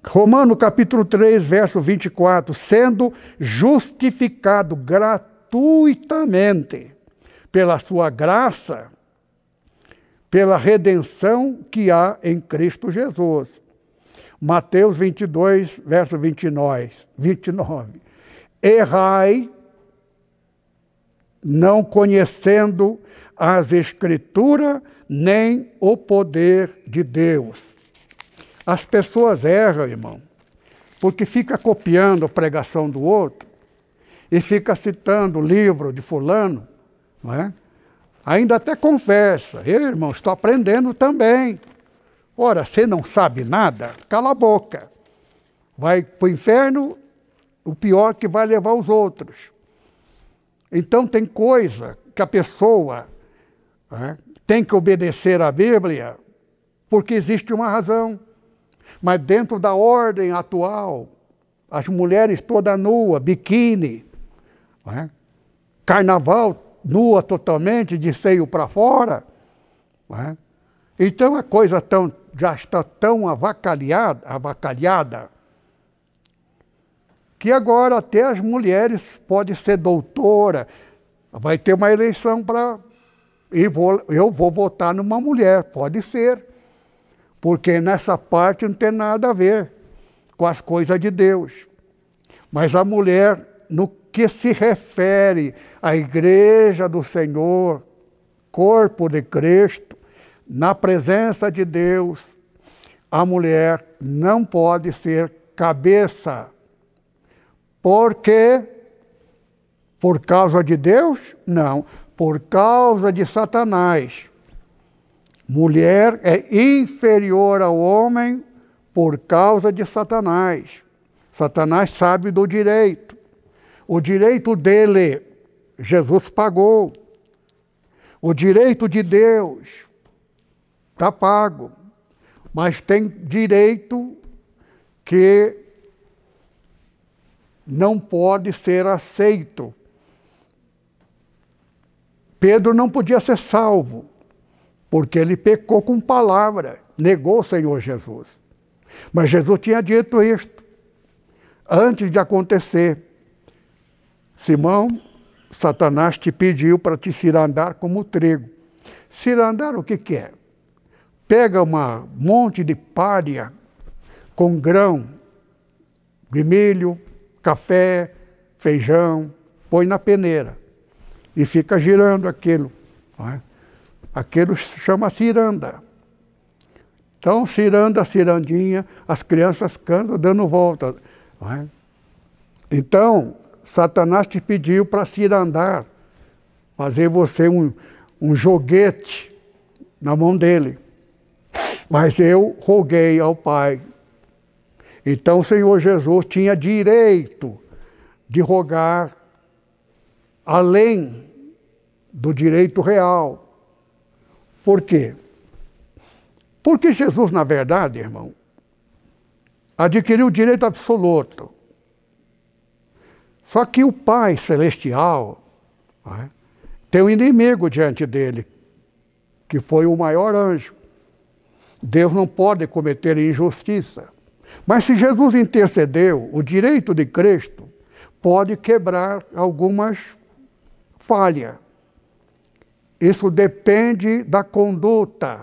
Romano capítulo 3, verso 24: sendo justificado gratuitamente pela sua graça, pela redenção que há em Cristo Jesus. Mateus 22, verso 29. 29. Errai, não conhecendo as Escrituras nem o poder de Deus. As pessoas erram, irmão, porque fica copiando a pregação do outro e fica citando o livro de fulano, não é? Ainda até confessa, irmão, estou aprendendo também. Ora, você não sabe nada, cala a boca. Vai para o inferno, o pior que vai levar os outros. Então tem coisa que a pessoa né, tem que obedecer à Bíblia porque existe uma razão. Mas dentro da ordem atual, as mulheres toda nua, biquíni, né, carnaval nua totalmente, de seio para fora. Né? Então a coisa tão, já está tão avacalhada, avacalhada que agora até as mulheres podem ser doutora. Vai ter uma eleição para. Eu vou votar numa mulher, pode ser. Porque nessa parte não tem nada a ver com as coisas de Deus. Mas a mulher, no que se refere à igreja do Senhor, corpo de Cristo, na presença de Deus, a mulher não pode ser cabeça. Por quê? Por causa de Deus? Não, por causa de Satanás. Mulher é inferior ao homem por causa de Satanás. Satanás sabe do direito. O direito dele, Jesus pagou. O direito de Deus está pago. Mas tem direito que não pode ser aceito. Pedro não podia ser salvo, porque ele pecou com palavra, negou o Senhor Jesus. Mas Jesus tinha dito isto antes de acontecer. Simão, Satanás te pediu para te cirandar como trigo. Cirandar o que, que é? Pega um monte de palha com grão de milho, café, feijão, põe na peneira e fica girando aquilo. É? Aquilo chama ciranda. Então, ciranda, cirandinha, as crianças cantam dando volta. É? Então, Satanás te pediu para cirandar, fazer você um, um joguete na mão dele. Mas eu roguei ao Pai. Então o Senhor Jesus tinha direito de rogar além do direito real. Por quê? Porque Jesus, na verdade, irmão, adquiriu o direito absoluto só que o Pai Celestial é, tem um inimigo diante dele, que foi o maior anjo. Deus não pode cometer injustiça. Mas se Jesus intercedeu, o direito de Cristo pode quebrar algumas falhas. Isso depende da conduta.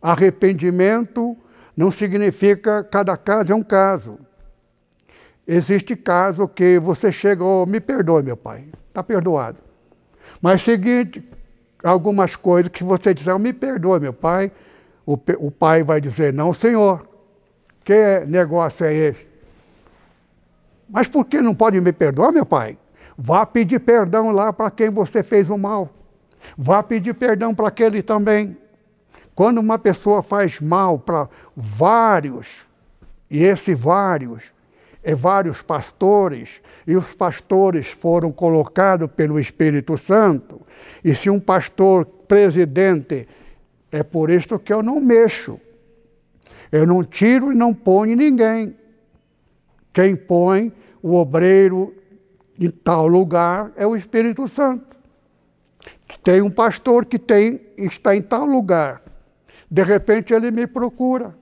Arrependimento não significa cada caso é um caso. Existe caso que você chega, oh, me perdoe, meu pai, está perdoado. Mas seguinte, algumas coisas que você diz, oh, me perdoe, meu pai, o, o pai vai dizer, não, senhor, que negócio é esse? Mas por que não pode me perdoar, meu pai? Vá pedir perdão lá para quem você fez o mal. Vá pedir perdão para aquele também. Quando uma pessoa faz mal para vários, e esses vários é, vários pastores, e os pastores foram colocados pelo Espírito Santo. E se um pastor presidente, é por isso que eu não mexo. Eu não tiro e não ponho ninguém. Quem põe o obreiro em tal lugar é o Espírito Santo. Tem um pastor que tem, está em tal lugar. De repente ele me procura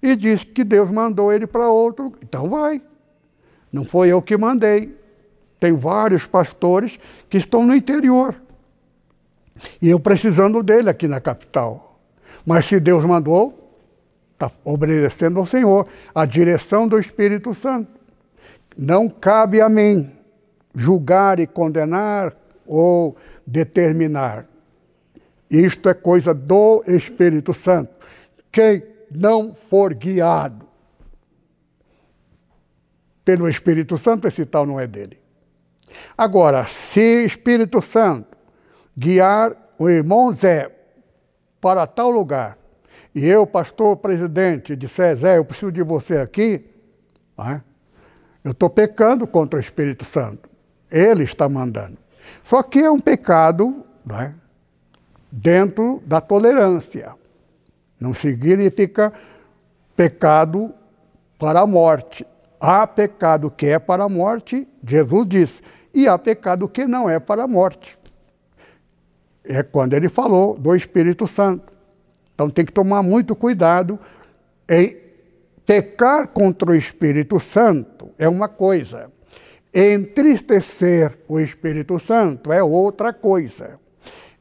e diz que Deus mandou ele para outro. Então vai. Não foi eu que mandei. Tem vários pastores que estão no interior. E eu precisando dele aqui na capital. Mas se Deus mandou, está obedecendo ao Senhor, a direção do Espírito Santo. Não cabe a mim julgar e condenar ou determinar. Isto é coisa do Espírito Santo. Quem não for guiado pelo Espírito Santo, esse tal não é dele. Agora, se Espírito Santo guiar o irmão Zé para tal lugar, e eu, pastor presidente, disser, Zé, eu preciso de você aqui, é? eu estou pecando contra o Espírito Santo. Ele está mandando. Só que é um pecado é? dentro da tolerância. Não significa pecado para a morte. Há pecado que é para a morte, Jesus disse, e há pecado que não é para a morte. É quando ele falou do Espírito Santo. Então tem que tomar muito cuidado em pecar contra o Espírito Santo é uma coisa. Entristecer o Espírito Santo é outra coisa.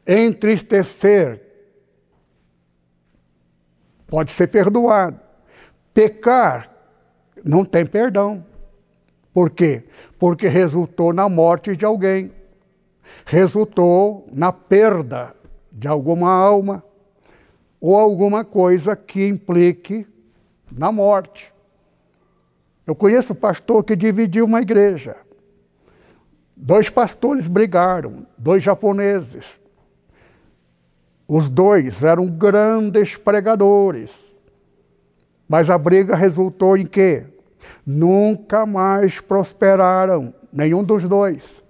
Entristecer pode ser perdoado. Pecar não tem perdão. Por quê? Porque resultou na morte de alguém, resultou na perda de alguma alma ou alguma coisa que implique na morte. Eu conheço pastor que dividiu uma igreja. Dois pastores brigaram, dois japoneses. Os dois eram grandes pregadores. Mas a briga resultou em quê? Nunca mais prosperaram, nenhum dos dois.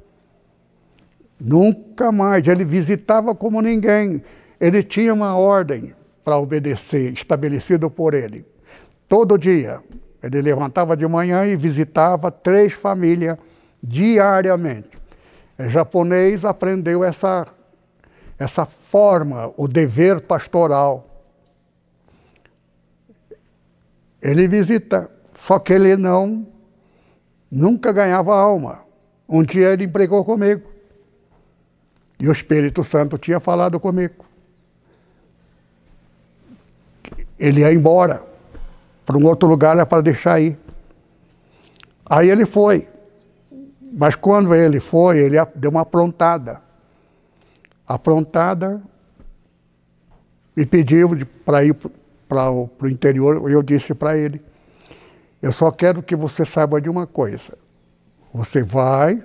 Nunca mais. Ele visitava como ninguém. Ele tinha uma ordem para obedecer, estabelecida por ele. Todo dia. Ele levantava de manhã e visitava três famílias diariamente. O japonês aprendeu essa, essa forma, o dever pastoral. Ele visita só que ele não, nunca ganhava alma. Um dia ele empregou comigo. E o Espírito Santo tinha falado comigo. Ele ia embora para um outro lugar era para deixar ir. Aí ele foi. Mas quando ele foi, ele deu uma aprontada. Aprontada e pediu para ir para o interior. Eu disse para ele: eu só quero que você saiba de uma coisa. Você vai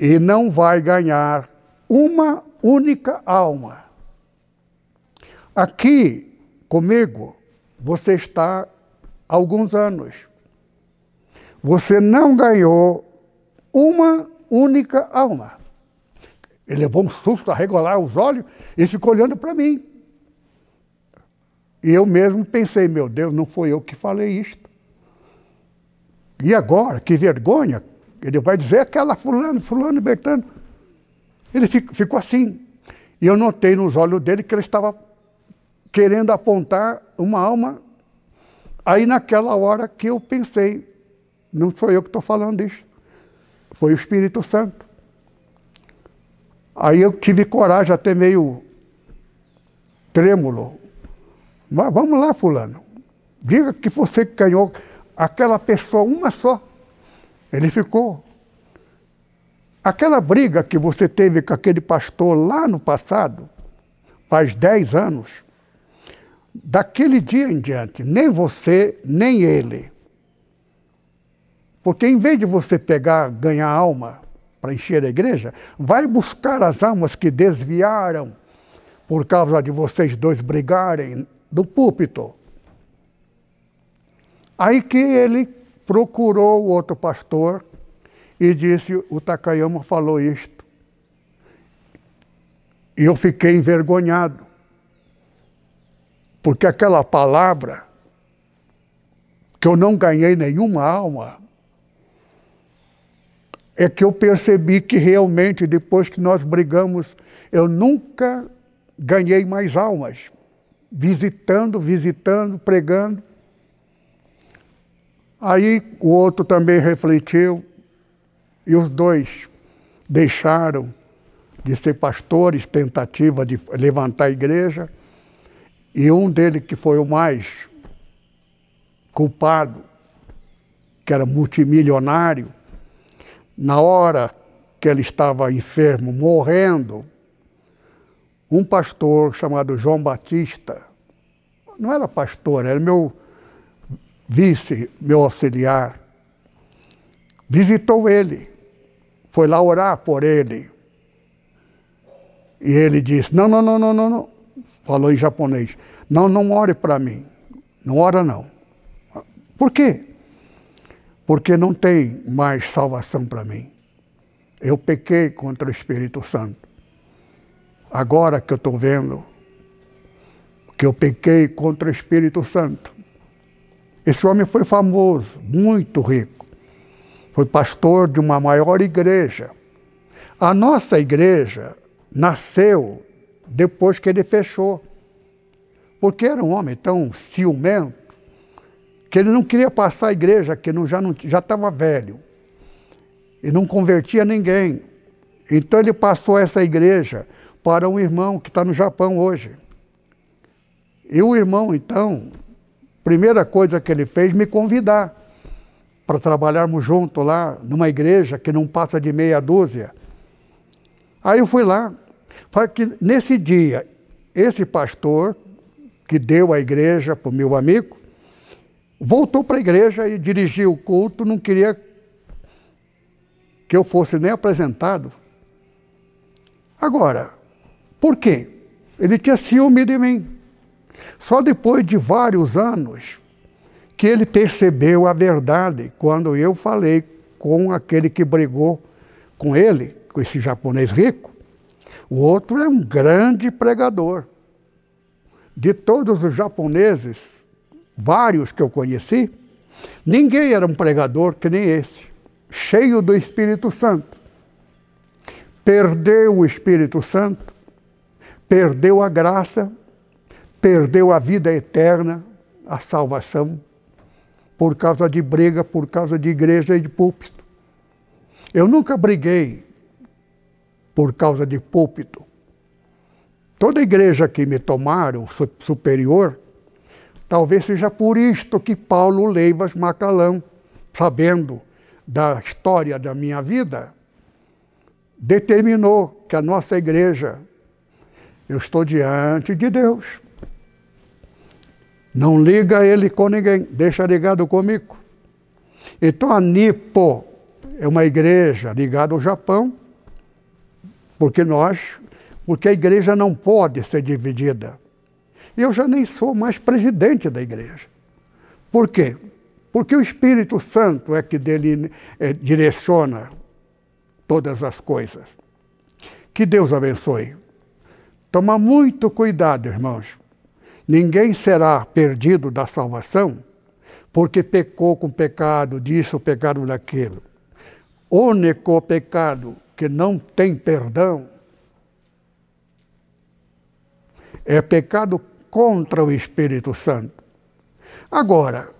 e não vai ganhar uma única alma. Aqui comigo, você está há alguns anos. Você não ganhou uma única alma. Ele levou um susto a regolar os olhos e ficou olhando para mim. E eu mesmo pensei, meu Deus, não foi eu que falei isto. E agora, que vergonha, ele vai dizer aquela fulano, fulano, Bertano. Ele ficou assim. E eu notei nos olhos dele que ele estava querendo apontar uma alma. Aí naquela hora que eu pensei, não sou eu que estou falando isso, foi o Espírito Santo. Aí eu tive coragem, até meio trêmulo. Mas vamos lá, fulano. Diga que você ganhou aquela pessoa, uma só. Ele ficou. Aquela briga que você teve com aquele pastor lá no passado, faz dez anos, daquele dia em diante, nem você, nem ele. Porque em vez de você pegar, ganhar alma para encher a igreja, vai buscar as almas que desviaram por causa de vocês dois brigarem do púlpito. Aí que ele procurou o outro pastor e disse: O Takayama falou isto. E eu fiquei envergonhado, porque aquela palavra, que eu não ganhei nenhuma alma, é que eu percebi que realmente, depois que nós brigamos, eu nunca ganhei mais almas, visitando, visitando, pregando. Aí o outro também refletiu e os dois deixaram de ser pastores, tentativa de levantar a igreja, e um deles que foi o mais culpado, que era multimilionário, na hora que ele estava enfermo, morrendo, um pastor chamado João Batista, não era pastor, era meu vice, meu auxiliar, visitou ele, foi lá orar por ele. E ele disse: Não, não, não, não, não, não. Falou em japonês: Não, não ore para mim. Não ora, não. Por quê? Porque não tem mais salvação para mim. Eu pequei contra o Espírito Santo. Agora que eu estou vendo que eu pequei contra o Espírito Santo. Esse homem foi famoso, muito rico. Foi pastor de uma maior igreja. A nossa igreja nasceu depois que ele fechou. Porque era um homem tão ciumento que ele não queria passar a igreja, que não, já estava velho. E não convertia ninguém. Então ele passou essa igreja para um irmão que está no Japão hoje. E o irmão, então, primeira coisa que ele fez, me convidar para trabalharmos junto lá numa igreja que não passa de meia dúzia. Aí eu fui lá. que nesse dia, esse pastor que deu a igreja para o meu amigo, voltou para a igreja e dirigiu o culto, não queria que eu fosse nem apresentado. Agora, por quê? Ele tinha ciúme de mim. Só depois de vários anos que ele percebeu a verdade quando eu falei com aquele que brigou com ele, com esse japonês rico. O outro é um grande pregador. De todos os japoneses, vários que eu conheci, ninguém era um pregador que nem esse, cheio do Espírito Santo. Perdeu o Espírito Santo, perdeu a graça, perdeu a vida eterna, a salvação, por causa de briga, por causa de igreja e de púlpito. Eu nunca briguei por causa de púlpito. Toda igreja que me tomaram superior, talvez seja por isto que Paulo Leivas Macalão, sabendo da história da minha vida, determinou que a nossa igreja, eu estou diante de Deus. Não liga ele com ninguém, deixa ligado comigo. Então a Nipo é uma igreja ligada ao Japão, porque nós, porque a igreja não pode ser dividida. Eu já nem sou mais presidente da igreja. Por quê? Porque o Espírito Santo é que dele é, direciona todas as coisas. Que Deus abençoe. Toma muito cuidado, irmãos. Ninguém será perdido da salvação porque pecou com pecado disso, pecado daquilo. Único pecado que não tem perdão é pecado contra o Espírito Santo. Agora,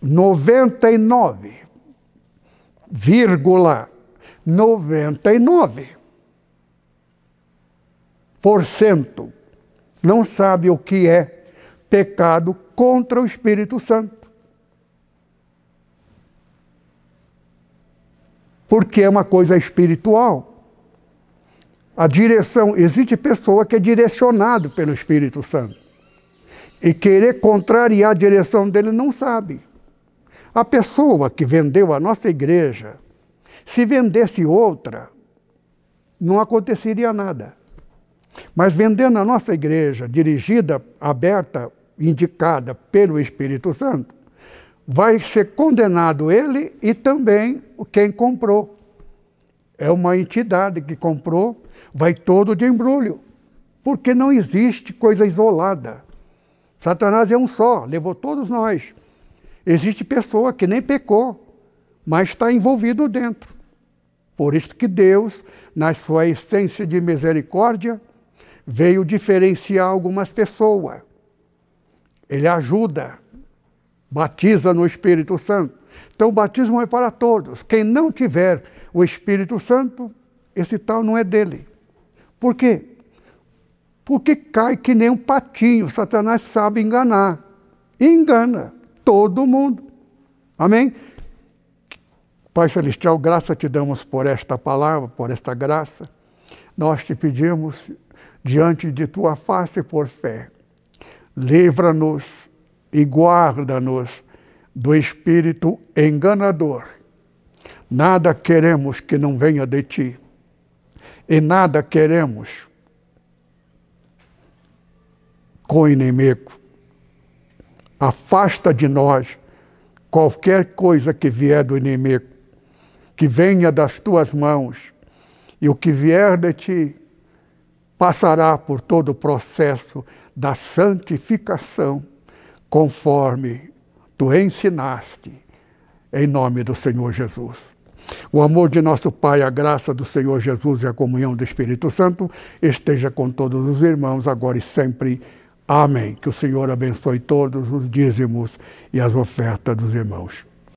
99,99 por cento não sabe o que é pecado contra o Espírito Santo. Porque é uma coisa espiritual. A direção, existe pessoa que é direcionado pelo Espírito Santo. E querer contrariar a direção dele não sabe. A pessoa que vendeu a nossa igreja, se vendesse outra, não aconteceria nada. Mas vendendo a nossa igreja, dirigida, aberta, indicada pelo Espírito Santo, vai ser condenado ele e também quem comprou. É uma entidade que comprou, vai todo de embrulho, porque não existe coisa isolada. Satanás é um só, levou todos nós. Existe pessoa que nem pecou, mas está envolvido dentro. Por isso que Deus, na sua essência de misericórdia, veio diferenciar algumas pessoas. Ele ajuda, batiza no Espírito Santo. Então o batismo é para todos. Quem não tiver o Espírito Santo, esse tal não é dele. Por quê? Porque cai que nem um patinho. Satanás sabe enganar. E engana todo mundo. Amém? Pai Celestial, graça te damos por esta palavra, por esta graça. Nós te pedimos diante de tua face por fé. Livra-nos e guarda-nos do espírito enganador. Nada queremos que não venha de ti, e nada queremos com o inimigo. Afasta de nós qualquer coisa que vier do inimigo, que venha das tuas mãos, e o que vier de ti passará por todo o processo da santificação, conforme tu ensinaste, em nome do Senhor Jesus. O amor de nosso Pai, a graça do Senhor Jesus e a comunhão do Espírito Santo esteja com todos os irmãos, agora e sempre. Amém. Que o Senhor abençoe todos os dízimos e as ofertas dos irmãos.